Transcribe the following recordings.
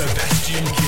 Sebastian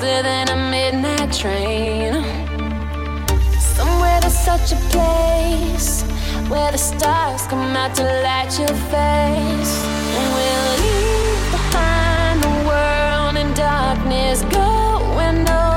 faster than a midnight train. Somewhere there's such a place where the stars come out to light your face. And we'll leave behind the world in darkness, going over.